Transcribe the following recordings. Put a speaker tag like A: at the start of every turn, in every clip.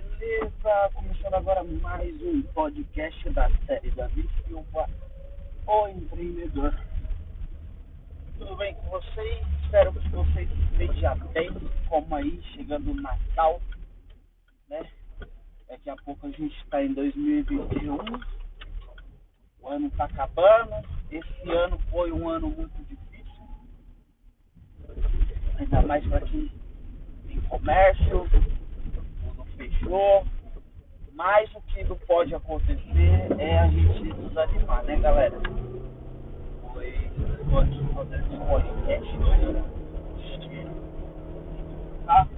A: beleza? Começando agora mais um podcast da série Davi Silva, o empreendedor. Tudo bem com vocês? Espero que vocês estejam bem, como aí, chegando o Natal, né? Daqui a pouco a gente está em 2021, o ano está acabando, esse ano foi um ano muito difícil, ainda mais para quem tem comércio, fechou. Mas o que não pode acontecer é a gente desanimar, né, galera? Foi estou aqui fazendo esse podcast hoje. Tá?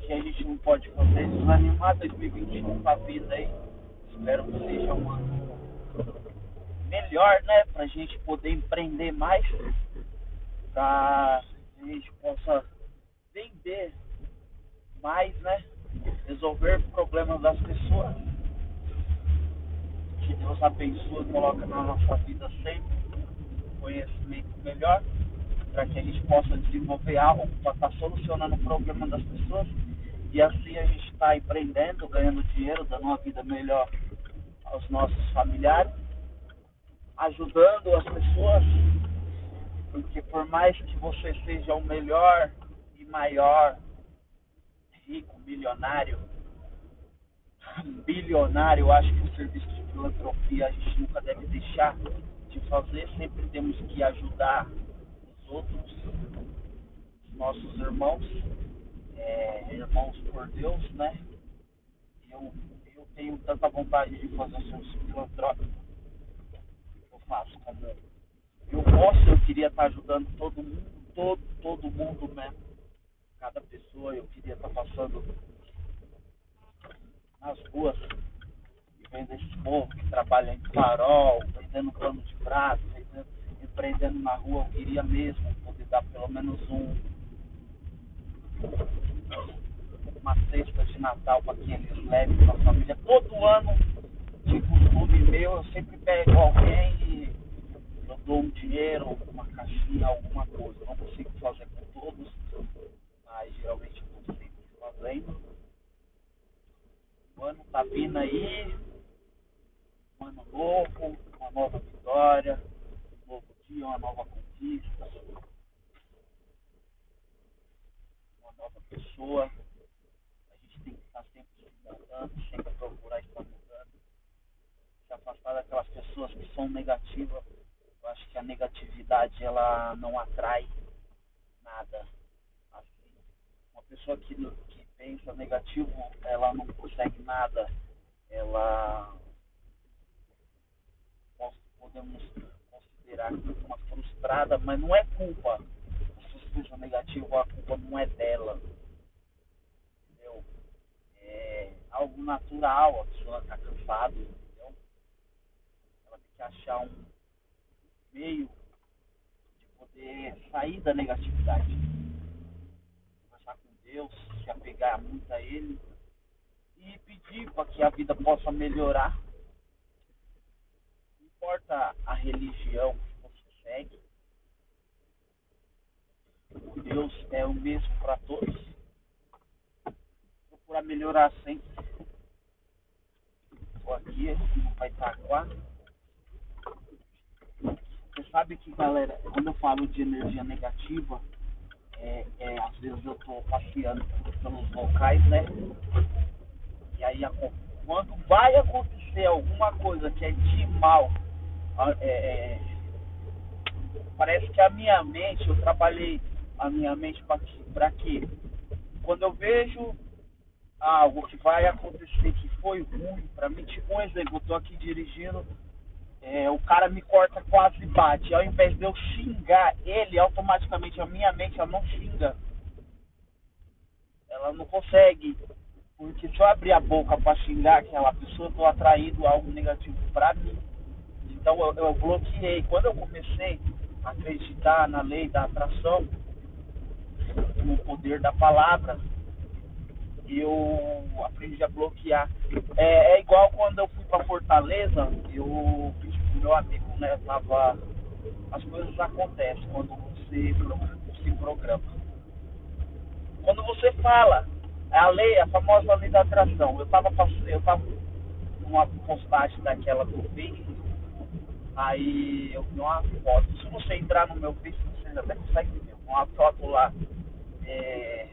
A: Que a gente não pode fazer é desanimar. 2021 tá vindo aí. Espero que seja um ano melhor, né? Pra gente poder empreender mais. Pra a gente possa vender mais, né? Resolver problemas das pessoas. Que Deus abençoe coloca na nossa vida sempre conhecimento melhor, para que a gente possa desenvolver algo para estar tá solucionando o problema das pessoas. E assim a gente está empreendendo, ganhando dinheiro, dando uma vida melhor aos nossos familiares, ajudando as pessoas, porque por mais que você seja o melhor e maior rico, milionário, bilionário, eu acho que o serviço de filantropia a gente nunca deve deixar de fazer. Sempre temos que ajudar os outros, os nossos irmãos, é, irmãos por Deus, né? Eu, eu tenho tanta vontade de fazer um serviço filantrópico eu faço como eu posso, eu queria estar ajudando todo mundo, todo, todo mundo mesmo cada pessoa. Eu queria estar passando nas ruas e vendo esse povo que trabalha em farol, vendendo pano de prato, vendendo, empreendendo na rua. Eu queria mesmo poder dar pelo menos um uma cesta de Natal para que eles levem para a família. Todo ano, de costume meu, eu sempre pego alguém e eu dou um dinheiro, uma caixinha, alguma coisa. Eu não consigo fazer com todos, mas geralmente eu sempre fazendo. O ano tá vindo aí, um ano novo, uma nova vitória, um novo dia, uma nova conquista, uma nova pessoa. A gente tem que estar sempre se mudando, sempre procurar estar mudando, se afastar daquelas pessoas que são negativas. Eu acho que a negatividade ela não atrai nada pessoa que, que pensa negativo, ela não consegue nada, ela podemos considerar uma frustrada, mas não é culpa. Se você pensa negativo, a culpa não é dela. Entendeu? É algo natural, a pessoa está cansada, entendeu? Ela tem que achar um meio de poder sair da negatividade Deus, se apegar muito a Ele e pedir para que a vida possa melhorar. Não importa a religião que você segue, o Deus é o mesmo para todos. Procurar melhorar sempre. Estou aqui no Paitaquá. Você sabe que, galera, quando eu falo de energia negativa, é, é, às vezes eu estou passeando pelos locais, né? E aí quando vai acontecer alguma coisa que é de mal, é, é, parece que a minha mente, eu trabalhei a minha mente para quê? Quando eu vejo algo que vai acontecer que foi ruim, para mim, tipo um exemplo, eu tô aqui dirigindo é, o cara me corta quase bate. Ao invés de eu xingar ele, automaticamente a minha mente ela não xinga. Ela não consegue. Porque se eu abrir a boca para xingar aquela pessoa, eu estou atraindo algo negativo para mim. Então eu, eu bloqueei. Quando eu comecei a acreditar na lei da atração, no poder da palavra, eu aprendi a bloquear. É, é igual quando eu fui para Fortaleza, eu pro meu amigo, né, as coisas acontecem quando você se programa. Quando você fala É a lei, a famosa lei da atração. Eu tava passando, eu tava numa postagem daquela do Face, aí eu vi uma foto. Se você entrar no meu Face, você até consegue ver. Uma foto lá. É,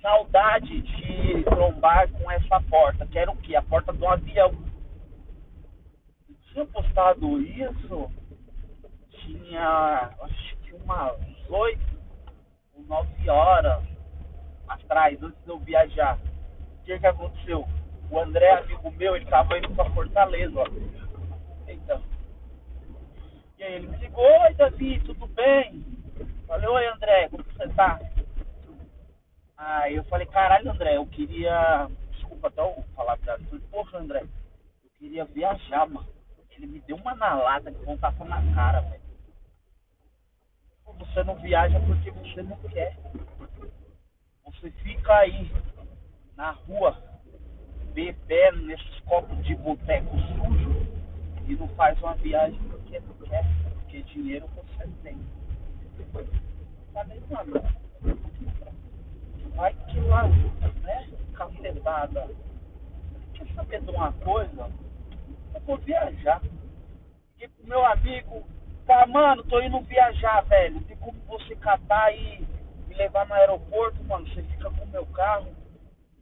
A: saudade de trombar com essa porta, que era o quê? A porta do avião. Tinha postado isso, tinha acho que umas oito ou nove horas atrás, antes de eu viajar. O que que aconteceu? O André, amigo meu, ele tava indo pra Fortaleza. Então. E aí ele me ligou, oi Davi, tudo bem? Falei, oi André, como você tá? Aí eu falei, caralho, André, eu queria. Desculpa até eu falar pra ele. Poxa, André, eu queria viajar, mano. Ele me deu uma nalada que um tapa na cara, velho. Você não viaja porque você não quer. Você fica aí na rua, bebendo nesses copos de boteco sujo e não faz uma viagem porque não quer, porque dinheiro você tem. Falei, mano, vai que lá, né? Cacetada. Quer saber de uma coisa? Vou viajar. E pro meu amigo, tá, mano, tô indo viajar, velho. Tem como você catar e me levar no aeroporto, mano? Você fica com o meu carro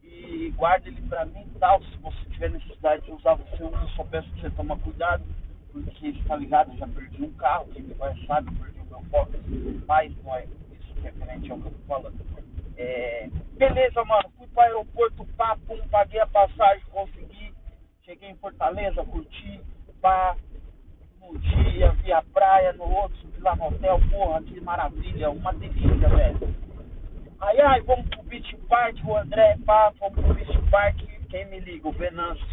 A: e guarda ele pra mim e tal. Se você tiver necessidade de usar, você usa. Só peço que você toma cuidado. Porque, tá ligado? Eu já perdi um carro. Quem me conhece sabe, perdi o meu foco. Mas não é isso referente ao que eu tô falando. É, beleza, mano. Fui pro aeroporto, pum, paguei a passagem, consegui. Cheguei em Fortaleza, curti, pá. No dia, vi a praia, no outro, subi lá no hotel, porra, que maravilha, uma delícia, velho. Aí, ai, vamos pro Beach Park, o André, pá, vamos pro Beach Park, quem me liga? O Venâncio.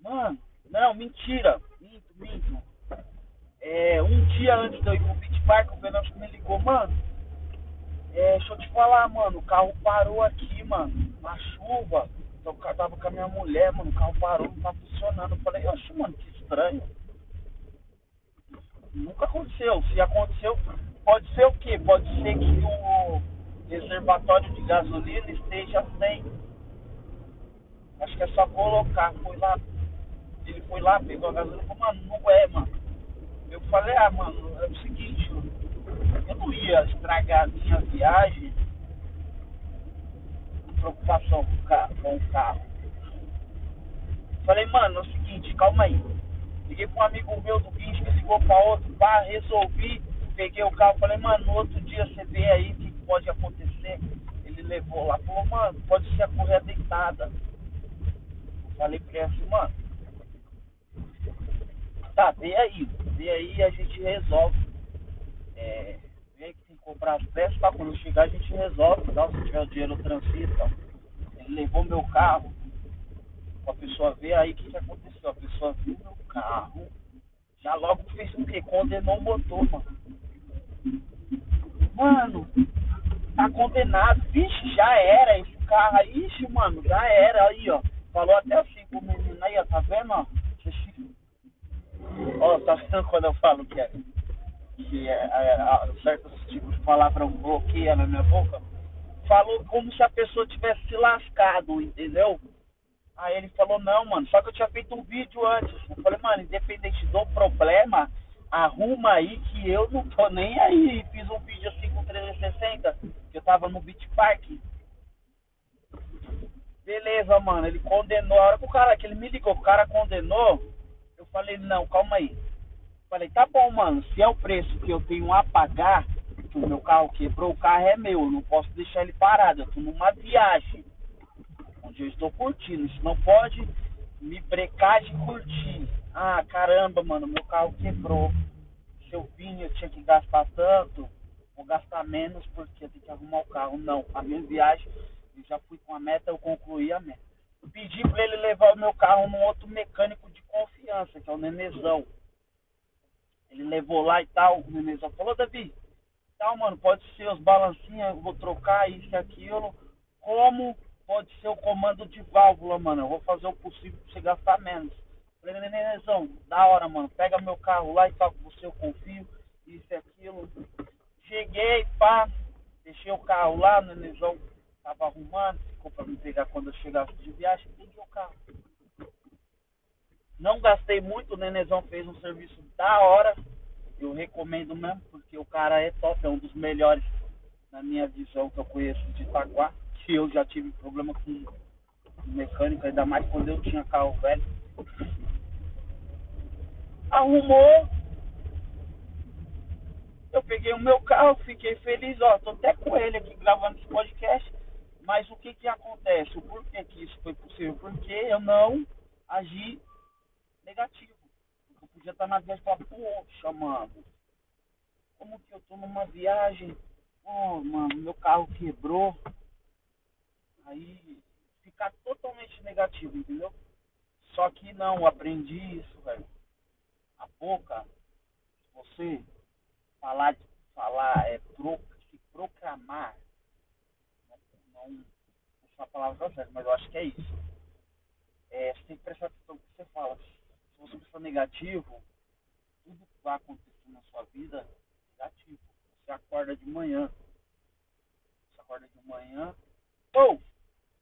A: Mano, não, mentira, minto, minto. É, um dia antes de eu ir pro Beach Park, o Venâncio me ligou, mano. É, deixa eu te falar, mano, o carro parou aqui, mano, na chuva. Eu tava com a minha mulher, mano, o carro parou, não tá funcionando. Eu falei, oxe, mano, que estranho. Nunca aconteceu. Se aconteceu, pode ser o quê? Pode ser que o reservatório de gasolina esteja sem. Acho que é só colocar. Foi lá, ele foi lá, pegou a gasolina e falou, mano, não é, mano. Eu falei, ah, mano, é o seguinte, eu não ia estragar a minha viagem preocupação com o carro. Com o carro. Falei, mano, é o seguinte, calma aí. Liguei pra um amigo meu do guincho que ligou pra outro, pá, resolvi, peguei o carro, falei, mano, no outro dia você vê aí o que pode acontecer. Ele levou lá, falou, mano, pode ser a correia deitada. Falei pra ele assim, mano, tá, vê aí, vê aí a gente resolve. É, vê que tem que comprar as peças, tá? Quando chegar a gente resolve, tá? se tiver o dinheiro eu tá? Ele levou meu carro, a pessoa ver aí o que, que aconteceu. A pessoa viu meu carro, já logo fez o quê? Condenou o motor, mano. Mano, tá condenado. Vixe, já era esse carro. Ixi, mano, já era aí, ó. Falou até assim pro menino aí, ó. Tá vendo, ó? Ó, tá vendo quando eu falo que é, que é, é, certos tipos de palavrão bloqueia na minha boca? Falou como se a pessoa tivesse se lascado, entendeu? Aí ele falou, não, mano, só que eu tinha feito um vídeo antes. Eu falei, mano, independente do problema, arruma aí que eu não tô nem aí. Fiz um vídeo assim com 360, que eu tava no Beach Park. Beleza, mano, ele condenou. A hora que o cara, que ele me ligou, o cara condenou, eu falei, não, calma aí. Falei, tá bom, mano, se é o preço que eu tenho a pagar, o meu carro quebrou, o carro é meu, eu não posso deixar ele parado, eu tô numa viagem onde eu estou curtindo. Isso não pode me brecar de curtir. Ah, caramba, mano, meu carro quebrou. Se eu vim, eu tinha que gastar tanto, vou gastar menos porque eu tenho que arrumar o carro. Não, a minha viagem, eu já fui com a meta, eu concluí a meta. Eu pedi para ele levar o meu carro num outro mecânico de confiança, que é o Nenezão. Ele levou lá e tal, o Nenezão falou, Davi, tal, mano, pode ser os balancinhos, eu vou trocar isso e aquilo. Como pode ser o comando de válvula, mano. Eu vou fazer o possível pra você gastar menos. Falei, nenenzão, da hora, mano. Pega meu carro lá e fala com você, eu confio. Isso e aquilo. Cheguei, pá. carro lá, o nenenzão tava arrumando, ficou pra me pegar quando eu chegasse de viagem, peguei o carro. Não gastei muito, o nenenzão fez um serviço da hora. Eu recomendo mesmo, porque o cara é top, é um dos melhores na minha visão que eu conheço de Itaquá, que eu já tive problema com mecânico, ainda mais quando eu tinha carro velho. Arrumou. Eu peguei o meu carro, fiquei feliz, ó, tô até com ele aqui gravando esse podcast. Mas o que que acontece? O porquê que isso foi possível? Porque eu não agi negativo. Eu podia estar na viagem e falar, poxa, mano, como que eu tô numa viagem, oh, mano, meu carro quebrou. Aí ficar totalmente negativo, entendeu? Só que não, aprendi isso, velho. A boca, você falar, falar, é pro, se proclamar, não, não, não sei a palavra certa, mas eu acho que é isso. É, você tem que prestar atenção no que você fala. Se você for negativo, tudo que vai acontecer na sua vida é negativo. Você acorda de manhã. Você acorda de manhã. Ou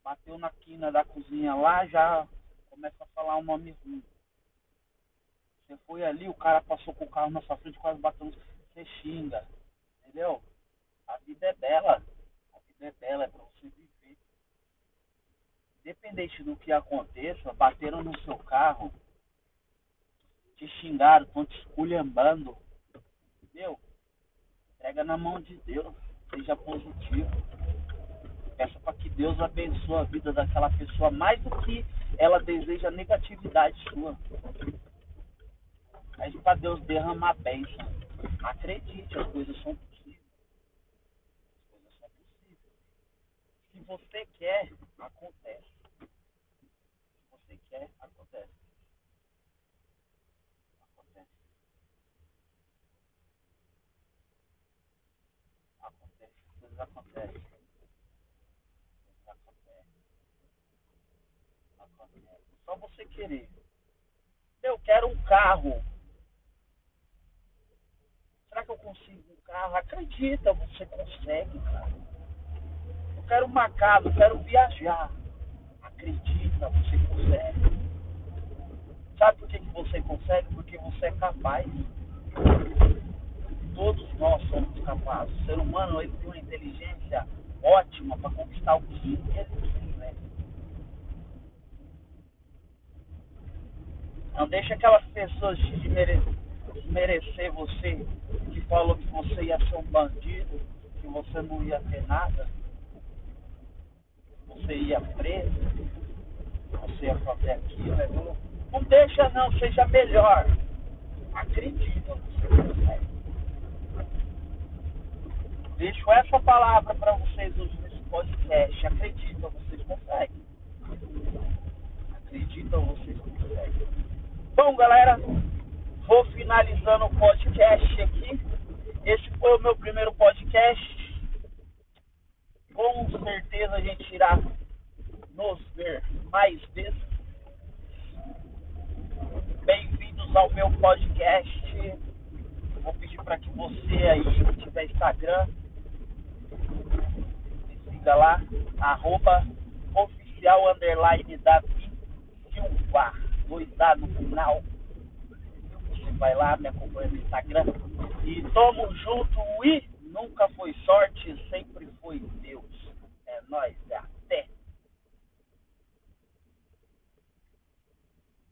A: bateu na quina da cozinha lá, já começa a falar um nome ruim. Você foi ali, o cara passou com o carro na sua frente, quase bateu, você xinga. Entendeu? A vida é bela. A vida é bela, é pra você viver. Independente do que aconteça, bateram no seu carro, te xingaram, estão te esculhambando. Entendeu? Pega na mão de Deus, seja positivo. Peça para que Deus abençoe a vida daquela pessoa mais do que ela deseja negatividade sua. Pede para Deus derramar bênção. Acredite, as coisas são possíveis. As coisas são possíveis. Se você quer, acontece. Se você quer. Acontece. Acontece. As coisas acontecem. Só você querer. Eu quero um carro. Será que eu consigo um carro? Acredita, você consegue, cara. Eu quero uma casa, eu quero viajar. Acredita, você consegue. Sabe por que, que você consegue? Porque você é capaz. Todos nós somos capazes. O ser humano ele tem uma inteligência ótima para conquistar o que ele quiser. Não deixa aquelas pessoas de merecer você, que falou que você ia ser um bandido, que você não ia ter nada, você ia preso, você ia fazer aquilo. Né? Não deixa não, seja melhor. Acredita, você consegue. Deixo essa palavra para vocês hoje nesse podcast. Acredita, vocês conseguem. Acredita, vocês conseguem. Bom, galera, vou finalizando o podcast aqui. Esse foi o meu primeiro podcast. Com certeza a gente irá nos ver mais vezes. Bem-vindos ao meu podcast. Vou pedir para que você aí que tiver Instagram, Siga lá, arroba oficial underline Davi Silva. Dois A no final. Você vai lá, me acompanha no Instagram. E tamo junto e nunca foi sorte, sempre foi Deus. É nóis, gato.